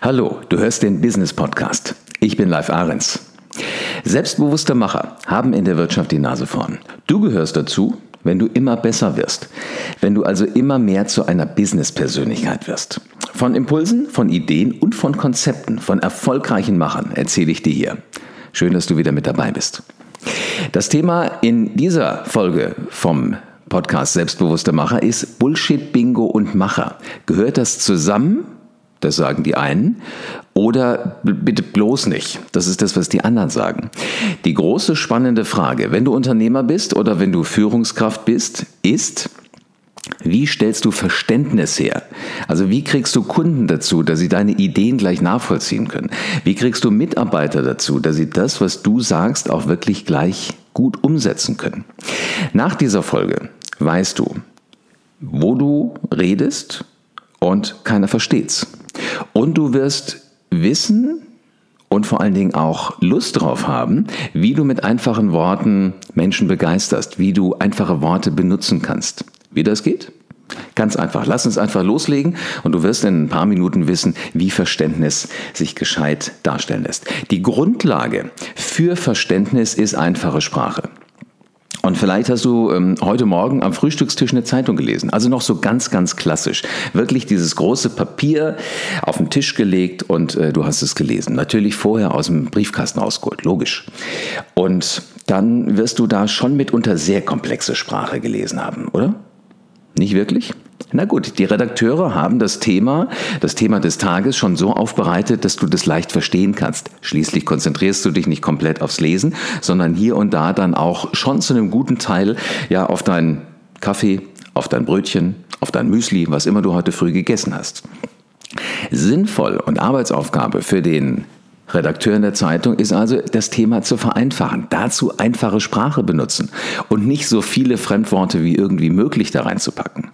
Hallo, du hörst den Business Podcast. Ich bin Live Ahrens. Selbstbewusste Macher haben in der Wirtschaft die Nase vorn. Du gehörst dazu, wenn du immer besser wirst. Wenn du also immer mehr zu einer Business-Persönlichkeit wirst. Von Impulsen, von Ideen und von Konzepten, von erfolgreichen Machern erzähle ich dir hier. Schön, dass du wieder mit dabei bist. Das Thema in dieser Folge vom Podcast Selbstbewusste Macher ist Bullshit, Bingo und Macher. Gehört das zusammen? Das sagen die einen. Oder bitte bloß nicht. Das ist das, was die anderen sagen. Die große spannende Frage, wenn du Unternehmer bist oder wenn du Führungskraft bist, ist, wie stellst du Verständnis her? Also wie kriegst du Kunden dazu, dass sie deine Ideen gleich nachvollziehen können? Wie kriegst du Mitarbeiter dazu, dass sie das, was du sagst, auch wirklich gleich gut umsetzen können? Nach dieser Folge weißt du, wo du redest und keiner versteht's. Und du wirst wissen und vor allen Dingen auch Lust drauf haben, wie du mit einfachen Worten Menschen begeisterst, wie du einfache Worte benutzen kannst. Wie das geht? Ganz einfach. Lass uns einfach loslegen und du wirst in ein paar Minuten wissen, wie Verständnis sich gescheit darstellen lässt. Die Grundlage für Verständnis ist einfache Sprache. Und vielleicht hast du ähm, heute Morgen am Frühstückstisch eine Zeitung gelesen. Also noch so ganz, ganz klassisch. Wirklich dieses große Papier auf den Tisch gelegt und äh, du hast es gelesen. Natürlich vorher aus dem Briefkasten ausgeholt, logisch. Und dann wirst du da schon mitunter sehr komplexe Sprache gelesen haben, oder? Nicht wirklich? Na gut, die Redakteure haben das Thema, das Thema des Tages schon so aufbereitet, dass du das leicht verstehen kannst. Schließlich konzentrierst du dich nicht komplett aufs Lesen, sondern hier und da dann auch schon zu einem guten Teil ja auf deinen Kaffee, auf dein Brötchen, auf dein Müsli, was immer du heute früh gegessen hast. Sinnvoll und Arbeitsaufgabe für den Redakteur in der Zeitung ist also das Thema zu vereinfachen. Dazu einfache Sprache benutzen und nicht so viele Fremdworte wie irgendwie möglich da reinzupacken.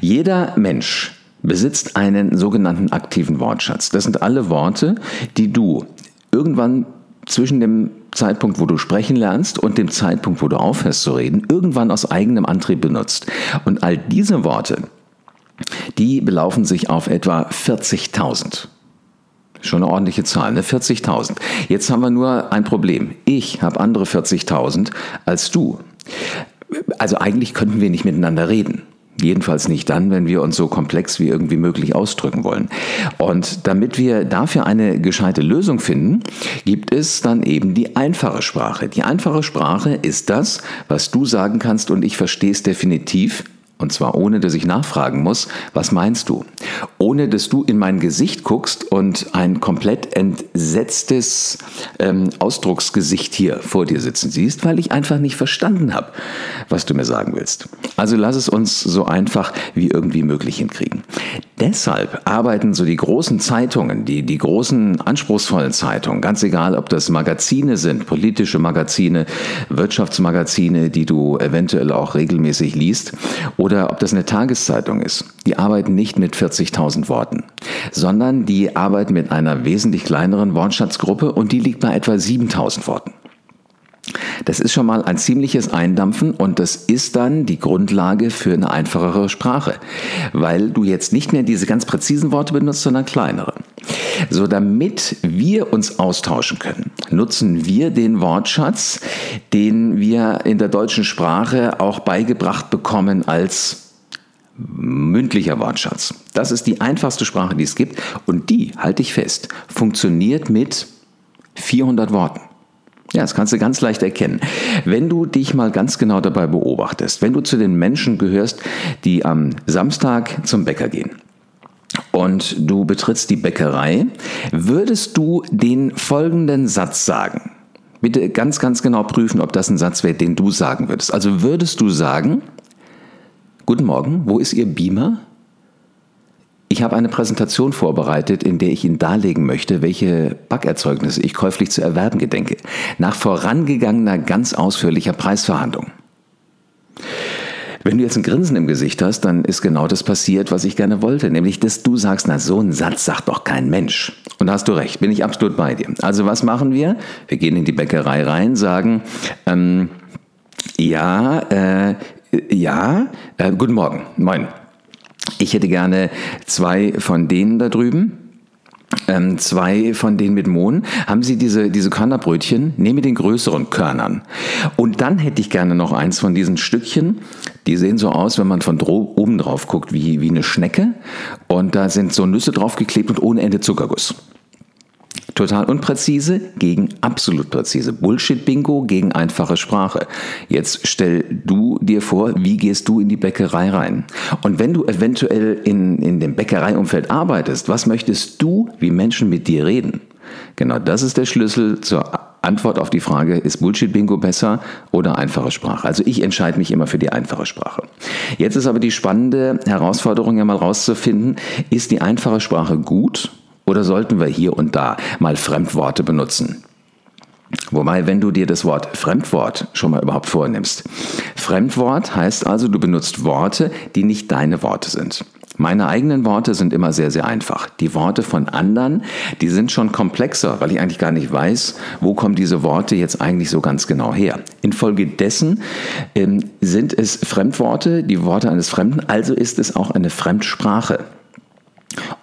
Jeder Mensch besitzt einen sogenannten aktiven Wortschatz. Das sind alle Worte, die du irgendwann zwischen dem Zeitpunkt, wo du sprechen lernst und dem Zeitpunkt, wo du aufhörst zu reden, irgendwann aus eigenem Antrieb benutzt. Und all diese Worte, die belaufen sich auf etwa 40.000. Schon eine ordentliche Zahl, ne? 40.000. Jetzt haben wir nur ein Problem. Ich habe andere 40.000 als du. Also eigentlich könnten wir nicht miteinander reden. Jedenfalls nicht dann, wenn wir uns so komplex wie irgendwie möglich ausdrücken wollen. Und damit wir dafür eine gescheite Lösung finden, gibt es dann eben die einfache Sprache. Die einfache Sprache ist das, was du sagen kannst und ich verstehe es definitiv, und zwar ohne, dass ich nachfragen muss, was meinst du? Ohne, dass du in mein Gesicht guckst und ein komplett entsetztes ähm, Ausdrucksgesicht hier vor dir sitzen siehst, weil ich einfach nicht verstanden habe, was du mir sagen willst. Also lass es uns so einfach wie irgendwie möglich hinkriegen. Deshalb arbeiten so die großen Zeitungen, die, die großen anspruchsvollen Zeitungen, ganz egal, ob das Magazine sind, politische Magazine, Wirtschaftsmagazine, die du eventuell auch regelmäßig liest, oder ob das eine Tageszeitung ist. Die arbeiten nicht mit 40.000 Worten, sondern die arbeiten mit einer wesentlich kleineren Wortschatzgruppe und die liegt bei etwa 7.000 Worten. Das ist schon mal ein ziemliches Eindampfen und das ist dann die Grundlage für eine einfachere Sprache, weil du jetzt nicht mehr diese ganz präzisen Worte benutzt, sondern kleinere. So, damit wir uns austauschen können, nutzen wir den Wortschatz, den wir in der deutschen Sprache auch beigebracht bekommen als mündlicher Wortschatz. Das ist die einfachste Sprache, die es gibt und die, halte ich fest, funktioniert mit 400 Worten. Ja, das kannst du ganz leicht erkennen. Wenn du dich mal ganz genau dabei beobachtest, wenn du zu den Menschen gehörst, die am Samstag zum Bäcker gehen, und du betrittst die Bäckerei, würdest du den folgenden Satz sagen. Bitte ganz, ganz genau prüfen, ob das ein Satz wäre, den du sagen würdest. Also würdest du sagen, Guten Morgen, wo ist Ihr Beamer? Ich habe eine Präsentation vorbereitet, in der ich Ihnen darlegen möchte, welche Backerzeugnisse ich käuflich zu erwerben gedenke, nach vorangegangener, ganz ausführlicher Preisverhandlung. Wenn du jetzt ein Grinsen im Gesicht hast, dann ist genau das passiert, was ich gerne wollte, nämlich dass du sagst, na so einen Satz sagt doch kein Mensch. Und da hast du recht, bin ich absolut bei dir. Also was machen wir? Wir gehen in die Bäckerei rein, sagen, ähm, ja, äh, ja, äh, guten Morgen, moin. Ich hätte gerne zwei von denen da drüben. ähm, zwei von denen mit Mohn, haben sie diese, diese Körnerbrötchen, nehme den größeren Körnern. Und dann hätte ich gerne noch eins von diesen Stückchen, die sehen so aus, wenn man von oben drauf guckt, wie, wie eine Schnecke. Und da sind so Nüsse draufgeklebt und ohne Ende Zuckerguss. Total unpräzise gegen absolut präzise. Bullshit-Bingo gegen einfache Sprache. Jetzt stell du dir vor, wie gehst du in die Bäckerei rein? Und wenn du eventuell in, in dem Bäckereiumfeld arbeitest, was möchtest du, wie Menschen mit dir reden? Genau das ist der Schlüssel zur Antwort auf die Frage, ist Bullshit-Bingo besser oder einfache Sprache? Also ich entscheide mich immer für die einfache Sprache. Jetzt ist aber die spannende Herausforderung ja mal rauszufinden, ist die einfache Sprache gut oder sollten wir hier und da mal Fremdworte benutzen? Wobei, wenn du dir das Wort Fremdwort schon mal überhaupt vornimmst. Fremdwort heißt also, du benutzt Worte, die nicht deine Worte sind. Meine eigenen Worte sind immer sehr, sehr einfach. Die Worte von anderen, die sind schon komplexer, weil ich eigentlich gar nicht weiß, wo kommen diese Worte jetzt eigentlich so ganz genau her. Infolgedessen ähm, sind es Fremdworte, die Worte eines Fremden, also ist es auch eine Fremdsprache.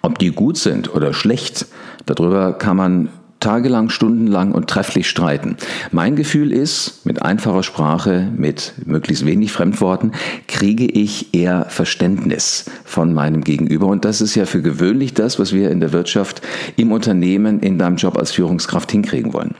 Ob die gut sind oder schlecht, darüber kann man tagelang, stundenlang und trefflich streiten. Mein Gefühl ist, mit einfacher Sprache, mit möglichst wenig Fremdworten, kriege ich eher Verständnis von meinem Gegenüber. Und das ist ja für gewöhnlich das, was wir in der Wirtschaft, im Unternehmen, in deinem Job als Führungskraft hinkriegen wollen.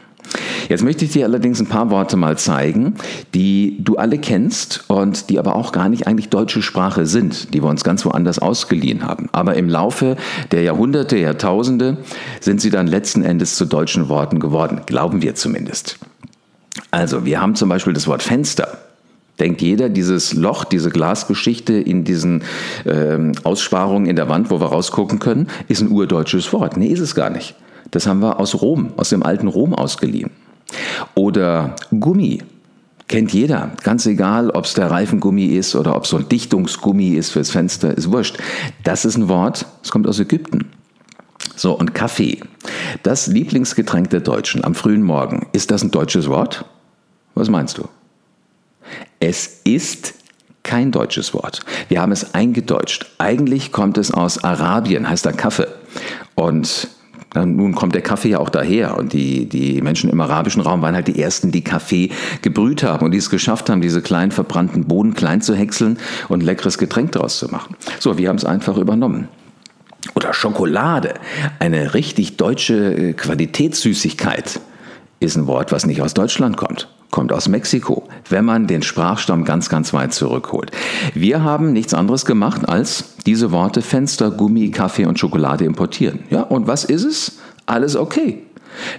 Jetzt möchte ich dir allerdings ein paar Worte mal zeigen, die du alle kennst und die aber auch gar nicht eigentlich deutsche Sprache sind, die wir uns ganz woanders ausgeliehen haben. Aber im Laufe der Jahrhunderte, Jahrtausende sind sie dann letzten Endes zu deutschen Worten geworden, glauben wir zumindest. Also, wir haben zum Beispiel das Wort Fenster denkt jeder, dieses Loch, diese Glasgeschichte in diesen ähm, Aussparungen in der Wand, wo wir rausgucken können, ist ein urdeutsches Wort. Nee, ist es gar nicht. Das haben wir aus Rom, aus dem alten Rom ausgeliehen. Oder Gummi. Kennt jeder, ganz egal, ob es der Reifengummi ist oder ob es so ein Dichtungsgummi ist fürs Fenster, ist wurscht. Das ist ein Wort, es kommt aus Ägypten. So, und Kaffee. Das Lieblingsgetränk der Deutschen am frühen Morgen. Ist das ein deutsches Wort? Was meinst du? Es ist kein deutsches Wort. Wir haben es eingedeutscht. Eigentlich kommt es aus Arabien, heißt der Kaffee. Und nun kommt der Kaffee ja auch daher und die, die Menschen im arabischen Raum waren halt die ersten, die Kaffee gebrüht haben und die es geschafft haben, diese kleinen verbrannten Bohnen klein zu häckseln und leckeres Getränk daraus zu machen. So, wir haben es einfach übernommen. Oder Schokolade, eine richtig deutsche äh, Qualitätssüßigkeit, ist ein Wort, was nicht aus Deutschland kommt kommt aus Mexiko, wenn man den Sprachstamm ganz, ganz weit zurückholt. Wir haben nichts anderes gemacht, als diese Worte Fenster, Gummi, Kaffee und Schokolade importieren. Ja, und was ist es? Alles okay.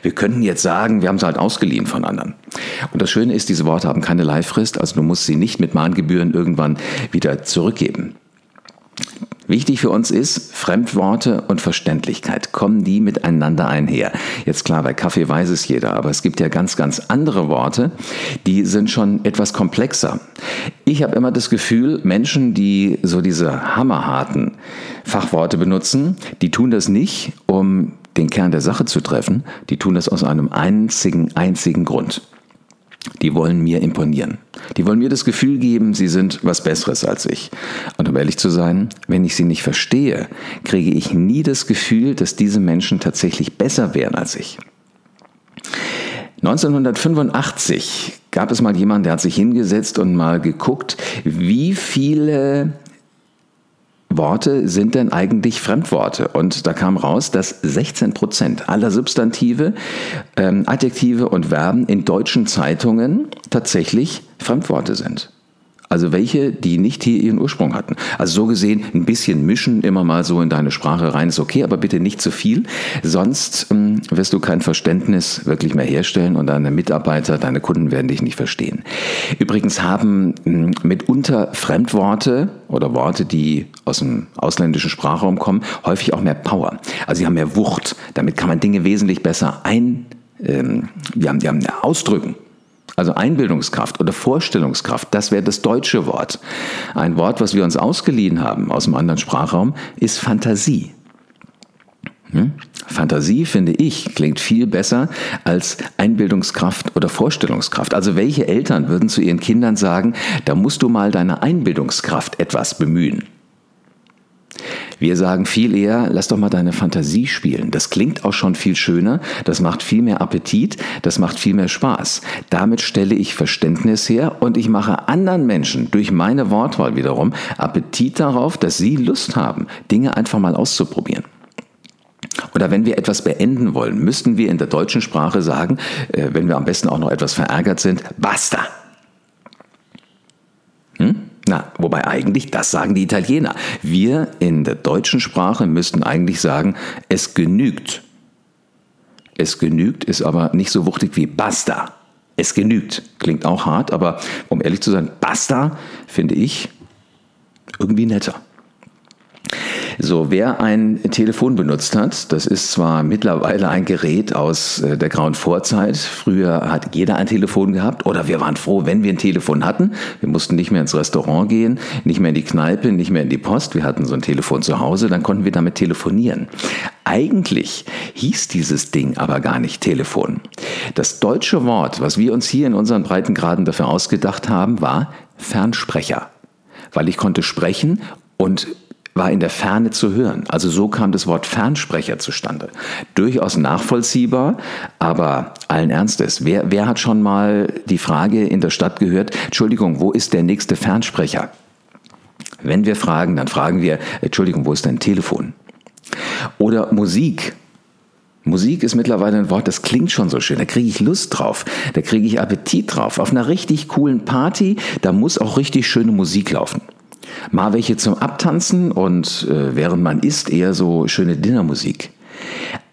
Wir könnten jetzt sagen, wir haben sie halt ausgeliehen von anderen. Und das Schöne ist, diese Worte haben keine Leihfrist, also du musst sie nicht mit Mahngebühren irgendwann wieder zurückgeben. Wichtig für uns ist, Fremdworte und Verständlichkeit, kommen die miteinander einher? Jetzt klar, bei Kaffee weiß es jeder, aber es gibt ja ganz, ganz andere Worte, die sind schon etwas komplexer. Ich habe immer das Gefühl, Menschen, die so diese hammerharten Fachworte benutzen, die tun das nicht, um den Kern der Sache zu treffen, die tun das aus einem einzigen, einzigen Grund. Die wollen mir imponieren. Die wollen mir das Gefühl geben, sie sind was Besseres als ich. Und um ehrlich zu sein, wenn ich sie nicht verstehe, kriege ich nie das Gefühl, dass diese Menschen tatsächlich besser wären als ich. 1985 gab es mal jemanden, der hat sich hingesetzt und mal geguckt, wie viele Worte sind denn eigentlich Fremdworte? Und da kam raus, dass 16 Prozent aller Substantive, ähm, Adjektive und Verben in deutschen Zeitungen tatsächlich Fremdworte sind. Also welche, die nicht hier ihren Ursprung hatten. Also so gesehen, ein bisschen mischen immer mal so in deine Sprache rein ist okay, aber bitte nicht zu viel. Sonst ähm, wirst du kein Verständnis wirklich mehr herstellen und deine Mitarbeiter, deine Kunden werden dich nicht verstehen. Übrigens haben ähm, mitunter Fremdworte oder Worte, die aus dem ausländischen Sprachraum kommen, häufig auch mehr Power. Also sie haben mehr Wucht. Damit kann man Dinge wesentlich besser ein, ähm, wir haben ausdrücken. Also Einbildungskraft oder Vorstellungskraft, das wäre das deutsche Wort. Ein Wort, was wir uns ausgeliehen haben aus einem anderen Sprachraum, ist Fantasie. Hm? Fantasie, finde ich, klingt viel besser als Einbildungskraft oder Vorstellungskraft. Also welche Eltern würden zu ihren Kindern sagen, da musst du mal deine Einbildungskraft etwas bemühen? Wir sagen viel eher, lass doch mal deine Fantasie spielen. Das klingt auch schon viel schöner, das macht viel mehr Appetit, das macht viel mehr Spaß. Damit stelle ich Verständnis her und ich mache anderen Menschen durch meine Wortwahl wiederum Appetit darauf, dass sie Lust haben, Dinge einfach mal auszuprobieren. Oder wenn wir etwas beenden wollen, müssten wir in der deutschen Sprache sagen, äh, wenn wir am besten auch noch etwas verärgert sind, basta. Hm? Na, wobei eigentlich, das sagen die Italiener. Wir in der deutschen Sprache müssten eigentlich sagen, es genügt. Es genügt ist aber nicht so wuchtig wie basta. Es genügt. Klingt auch hart, aber um ehrlich zu sein, basta finde ich irgendwie netter. So, wer ein Telefon benutzt hat, das ist zwar mittlerweile ein Gerät aus äh, der grauen Vorzeit. Früher hat jeder ein Telefon gehabt oder wir waren froh, wenn wir ein Telefon hatten. Wir mussten nicht mehr ins Restaurant gehen, nicht mehr in die Kneipe, nicht mehr in die Post. Wir hatten so ein Telefon zu Hause, dann konnten wir damit telefonieren. Eigentlich hieß dieses Ding aber gar nicht Telefon. Das deutsche Wort, was wir uns hier in unseren Breitengraden dafür ausgedacht haben, war Fernsprecher. Weil ich konnte sprechen und war in der Ferne zu hören. Also so kam das Wort Fernsprecher zustande. Durchaus nachvollziehbar, aber allen Ernstes, wer, wer hat schon mal die Frage in der Stadt gehört, Entschuldigung, wo ist der nächste Fernsprecher? Wenn wir fragen, dann fragen wir, Entschuldigung, wo ist dein Telefon? Oder Musik. Musik ist mittlerweile ein Wort, das klingt schon so schön. Da kriege ich Lust drauf. Da kriege ich Appetit drauf. Auf einer richtig coolen Party, da muss auch richtig schöne Musik laufen. Mal welche zum Abtanzen und äh, während man isst eher so schöne Dinnermusik.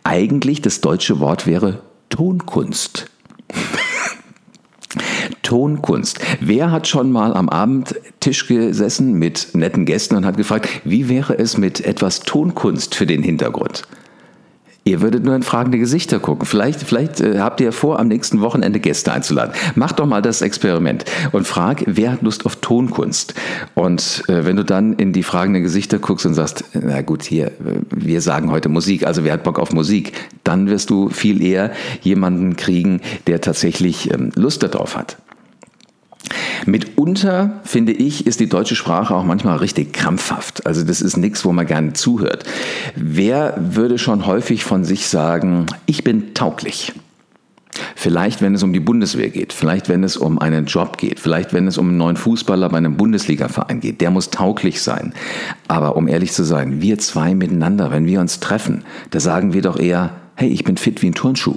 Eigentlich das deutsche Wort wäre Tonkunst. Tonkunst. Wer hat schon mal am Abendtisch gesessen mit netten Gästen und hat gefragt, wie wäre es mit etwas Tonkunst für den Hintergrund? Ihr würdet nur in fragende Gesichter gucken. Vielleicht, vielleicht äh, habt ihr vor, am nächsten Wochenende Gäste einzuladen. Macht doch mal das Experiment und frag, wer hat Lust auf Tonkunst? Und äh, wenn du dann in die fragenden Gesichter guckst und sagst, na gut, hier, wir sagen heute Musik, also wer hat Bock auf Musik? Dann wirst du viel eher jemanden kriegen, der tatsächlich ähm, Lust darauf hat. Mitunter, finde ich, ist die deutsche Sprache auch manchmal richtig krampfhaft. Also das ist nichts, wo man gerne zuhört. Wer würde schon häufig von sich sagen, ich bin tauglich? Vielleicht, wenn es um die Bundeswehr geht, vielleicht, wenn es um einen Job geht, vielleicht, wenn es um einen neuen Fußballer bei einem Bundesligaverein geht, der muss tauglich sein. Aber um ehrlich zu sein, wir zwei miteinander, wenn wir uns treffen, da sagen wir doch eher, hey, ich bin fit wie ein Turnschuh.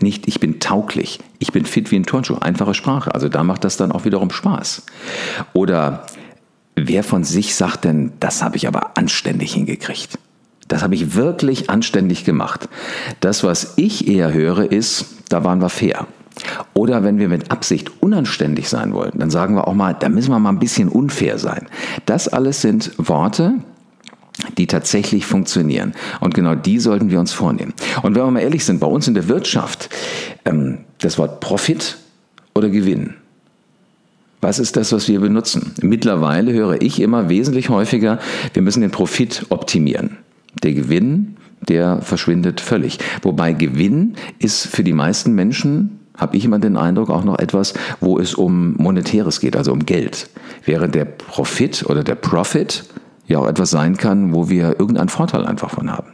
Nicht, ich bin tauglich, ich bin fit wie ein Turnschuh. Einfache Sprache. Also da macht das dann auch wiederum Spaß. Oder wer von sich sagt denn, das habe ich aber anständig hingekriegt? Das habe ich wirklich anständig gemacht. Das, was ich eher höre, ist, da waren wir fair. Oder wenn wir mit Absicht unanständig sein wollen, dann sagen wir auch mal, da müssen wir mal ein bisschen unfair sein. Das alles sind Worte, die tatsächlich funktionieren. Und genau die sollten wir uns vornehmen. Und wenn wir mal ehrlich sind, bei uns in der Wirtschaft, ähm, das Wort Profit oder Gewinn, was ist das, was wir benutzen? Mittlerweile höre ich immer wesentlich häufiger, wir müssen den Profit optimieren. Der Gewinn, der verschwindet völlig. Wobei Gewinn ist für die meisten Menschen, habe ich immer den Eindruck, auch noch etwas, wo es um Monetäres geht, also um Geld. Während der Profit oder der Profit ja auch etwas sein kann, wo wir irgendeinen Vorteil einfach von haben.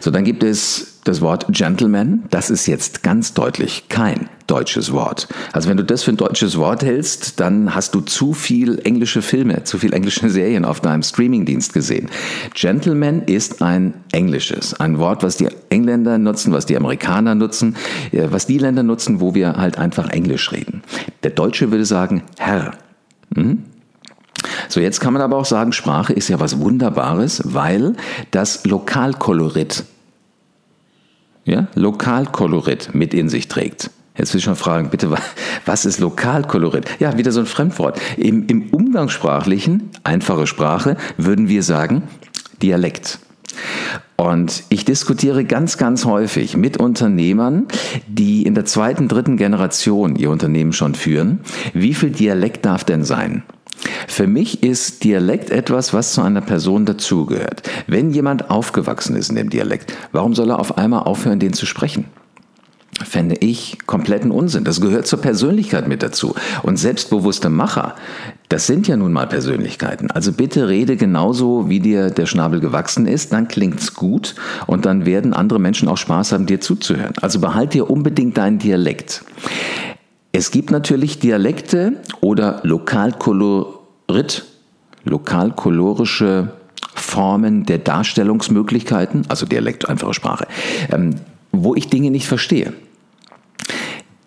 So, dann gibt es das Wort Gentleman. Das ist jetzt ganz deutlich kein deutsches Wort. Also wenn du das für ein deutsches Wort hältst, dann hast du zu viel englische Filme, zu viel englische Serien auf deinem Streamingdienst gesehen. Gentleman ist ein englisches, ein Wort, was die Engländer nutzen, was die Amerikaner nutzen, äh, was die Länder nutzen, wo wir halt einfach Englisch reden. Der Deutsche würde sagen Herr. Mhm. So, jetzt kann man aber auch sagen, Sprache ist ja was Wunderbares, weil das Lokalkolorit, ja, Lokalkolorit mit in sich trägt. Jetzt will ich schon fragen, bitte, was ist Lokalkolorit? Ja, wieder so ein Fremdwort. Im, Im umgangssprachlichen, einfache Sprache, würden wir sagen Dialekt. Und ich diskutiere ganz, ganz häufig mit Unternehmern, die in der zweiten, dritten Generation ihr Unternehmen schon führen. Wie viel Dialekt darf denn sein? Für mich ist Dialekt etwas, was zu einer Person dazugehört. Wenn jemand aufgewachsen ist in dem Dialekt, warum soll er auf einmal aufhören, den zu sprechen? Fände ich kompletten Unsinn. Das gehört zur Persönlichkeit mit dazu. Und selbstbewusste Macher, Das sind ja nun mal Persönlichkeiten. Also bitte rede genauso, wie dir der Schnabel gewachsen ist, dann klingt's gut und dann werden andere Menschen auch Spaß haben, dir zuzuhören. Also behalt dir unbedingt deinen Dialekt. Es gibt natürlich Dialekte oder Lokalkolorit, lokalkolorische Formen der Darstellungsmöglichkeiten, also Dialekt, einfache Sprache, ähm, wo ich Dinge nicht verstehe.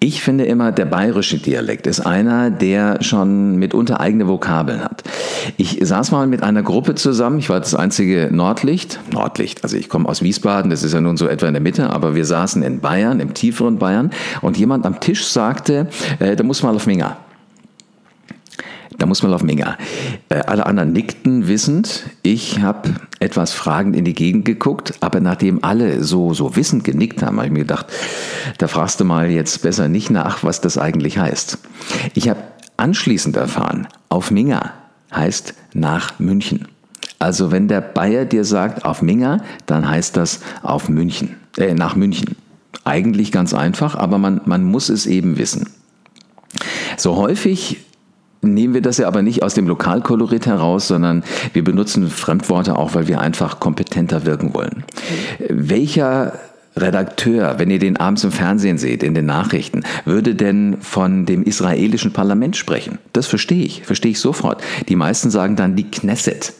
Ich finde immer, der bayerische Dialekt ist einer, der schon mitunter eigene Vokabeln hat. Ich saß mal mit einer Gruppe zusammen, ich war das einzige Nordlicht, Nordlicht, also ich komme aus Wiesbaden, das ist ja nun so etwa in der Mitte, aber wir saßen in Bayern, im tieferen Bayern und jemand am Tisch sagte, äh, da muss man auf Minga. Da muss man auf Minga. Äh, alle anderen nickten wissend. Ich habe etwas fragend in die Gegend geguckt, aber nachdem alle so, so wissend genickt haben, habe ich mir gedacht, da fragst du mal jetzt besser nicht nach, was das eigentlich heißt. Ich habe anschließend erfahren, auf Minga heißt nach München. Also wenn der Bayer dir sagt auf Minga, dann heißt das auf München, äh, nach München. Eigentlich ganz einfach, aber man, man muss es eben wissen. So häufig nehmen wir das ja aber nicht aus dem Lokalkolorit heraus, sondern wir benutzen Fremdworte auch, weil wir einfach kompetenter wirken wollen. Welcher Redakteur, wenn ihr den abends im Fernsehen seht, in den Nachrichten, würde denn von dem israelischen Parlament sprechen? Das verstehe ich, verstehe ich sofort. Die meisten sagen dann die Knesset.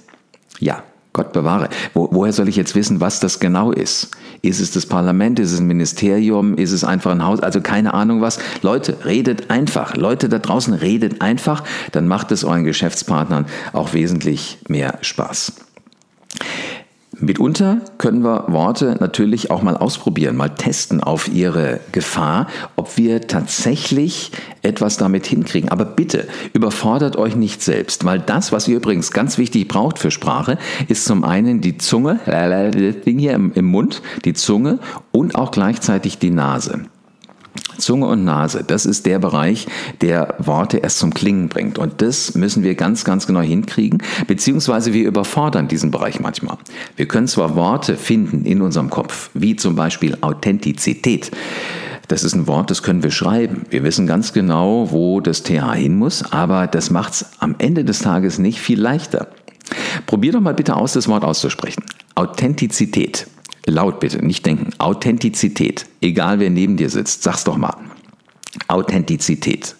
Ja, Gott bewahre. Wo, woher soll ich jetzt wissen, was das genau ist? Ist es das Parlament? Ist es ein Ministerium? Ist es einfach ein Haus? Also keine Ahnung was. Leute, redet einfach. Leute da draußen, redet einfach. Dann macht es euren Geschäftspartnern auch wesentlich mehr Spaß. Mitunter können wir Worte natürlich auch mal ausprobieren, mal testen auf ihre Gefahr, ob wir tatsächlich etwas damit hinkriegen. Aber bitte überfordert euch nicht selbst, weil das, was ihr übrigens ganz wichtig braucht für Sprache, ist zum einen die Zunge, das Ding hier im, Mund, die Zunge und auch gleichzeitig die Nase. Zunge und Nase, das ist der Bereich, der Worte erst zum Klingen bringt. Und das müssen wir ganz, ganz genau hinkriegen, beziehungsweise wir überfordern diesen Bereich manchmal. Wir können zwar Worte finden in unserem Kopf, wie zum Beispiel Authentizität. Das ist ein Wort, das können wir schreiben. Wir wissen ganz genau, wo das TH hin muss, aber das macht es am Ende des Tages nicht viel leichter. Probier doch mal bitte aus, das Wort auszusprechen. Authentizität. Laut bitte, nicht denken. Authentizität. Egal wer neben dir sitzt, sag's doch mal. Authentizität.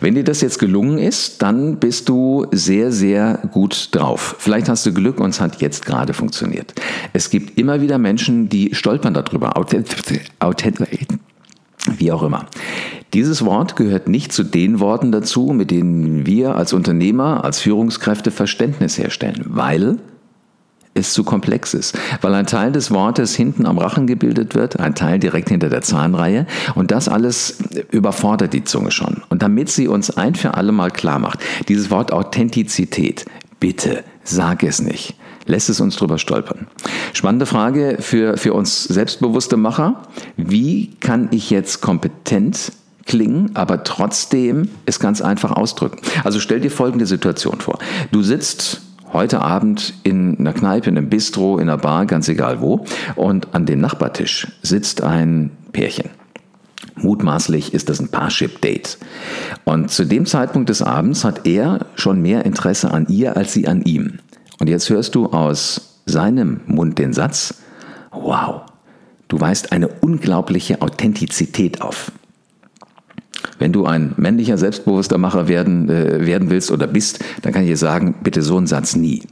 Wenn dir das jetzt gelungen ist, dann bist du sehr, sehr gut drauf. Vielleicht hast du Glück und es hat jetzt gerade funktioniert. Es gibt immer wieder Menschen, die stolpern darüber. Authentizität. Wie auch immer. Dieses Wort gehört nicht zu den Worten dazu, mit denen wir als Unternehmer, als Führungskräfte Verständnis herstellen, weil es zu komplex ist, weil ein Teil des Wortes hinten am Rachen gebildet wird, ein Teil direkt hinter der Zahnreihe und das alles überfordert die Zunge schon. Und damit sie uns ein für alle Mal klar macht, dieses Wort Authentizität, bitte sag es nicht. Lässt es uns drüber stolpern. Spannende Frage für, für uns selbstbewusste Macher. Wie kann ich jetzt kompetent klingen, aber trotzdem es ganz einfach ausdrücken? Also stell dir folgende Situation vor. Du sitzt heute Abend in einer Kneipe, in einem Bistro, in einer Bar, ganz egal wo. Und an dem Nachbartisch sitzt ein Pärchen. Mutmaßlich ist das ein Parship-Date. Und zu dem Zeitpunkt des Abends hat er schon mehr Interesse an ihr als sie an ihm. Und jetzt hörst du aus seinem Mund den Satz, wow, du weist eine unglaubliche Authentizität auf. Wenn du ein männlicher, selbstbewusster Macher werden, äh, werden willst oder bist, dann kann ich dir sagen, bitte so einen Satz nie.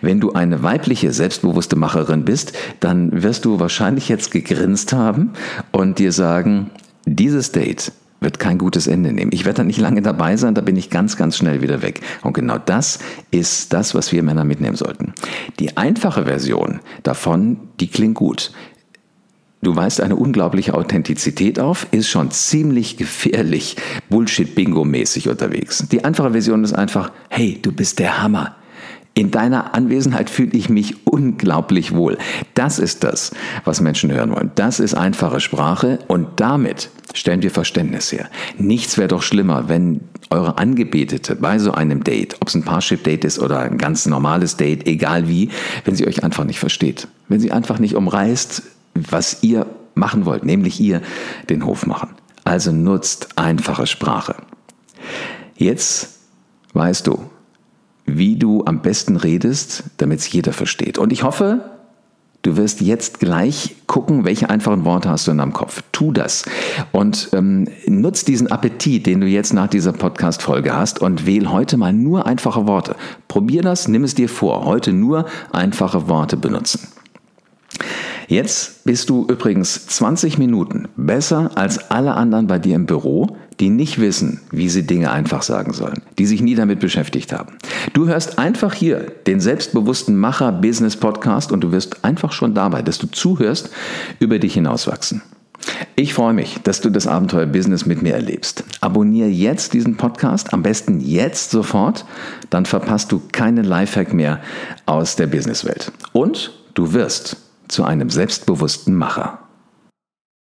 Wenn du eine weibliche, selbstbewusste Macherin bist, dann wirst du wahrscheinlich jetzt gegrinst haben und dir sagen, dieses Date wird kein gutes Ende nehmen. Ich werde da nicht lange dabei sein, da bin ich ganz, ganz schnell wieder weg. Und genau das ist das, was wir Männer mitnehmen sollten. Die einfache Version davon, die klingt gut. Du weist eine unglaubliche Authentizität auf, ist schon ziemlich gefährlich, Bullshit-Bingo-mäßig unterwegs. Die einfache Version ist einfach, hey, du bist der Hammer. In deiner Anwesenheit fühle ich mich unglaublich wohl. Das ist das, was Menschen hören wollen. Das ist einfache Sprache und damit stellen wir Verständnis her. Nichts wäre doch schlimmer, wenn eure Angebetete bei so einem Date, ob es ein Parship-Date ist oder ein ganz normales Date, egal wie, wenn sie euch einfach nicht versteht. Wenn sie einfach nicht umreißt, was ihr machen wollt, nämlich ihr den Hof machen. Also nutzt einfache Sprache. Jetzt weißt du, wie du am besten redest, damit es jeder versteht. Und ich hoffe, Du wirst jetzt gleich gucken, welche einfachen Worte hast du in deinem Kopf. Tu das und ähm, nutz diesen Appetit, den du jetzt nach dieser Podcast-Folge hast und wähl heute mal nur einfache Worte. Probier das, nimm es dir vor. Heute nur einfache Worte benutzen. Jetzt bist du übrigens 20 Minuten besser als alle anderen bei dir im Büro, die nicht wissen, wie sie Dinge einfach sagen sollen, die sich nie damit beschäftigt haben. Du hörst einfach hier den selbstbewussten Macher Business Podcast und du wirst einfach schon dabei, dass du zuhörst, über dich hinauswachsen. Ich freue mich, dass du das Abenteuer Business mit mir erlebst. Abonniere jetzt diesen Podcast, am besten jetzt sofort, dann verpasst du keinen Lifehack mehr aus der Businesswelt. Und du wirst zu einem selbstbewussten Macher.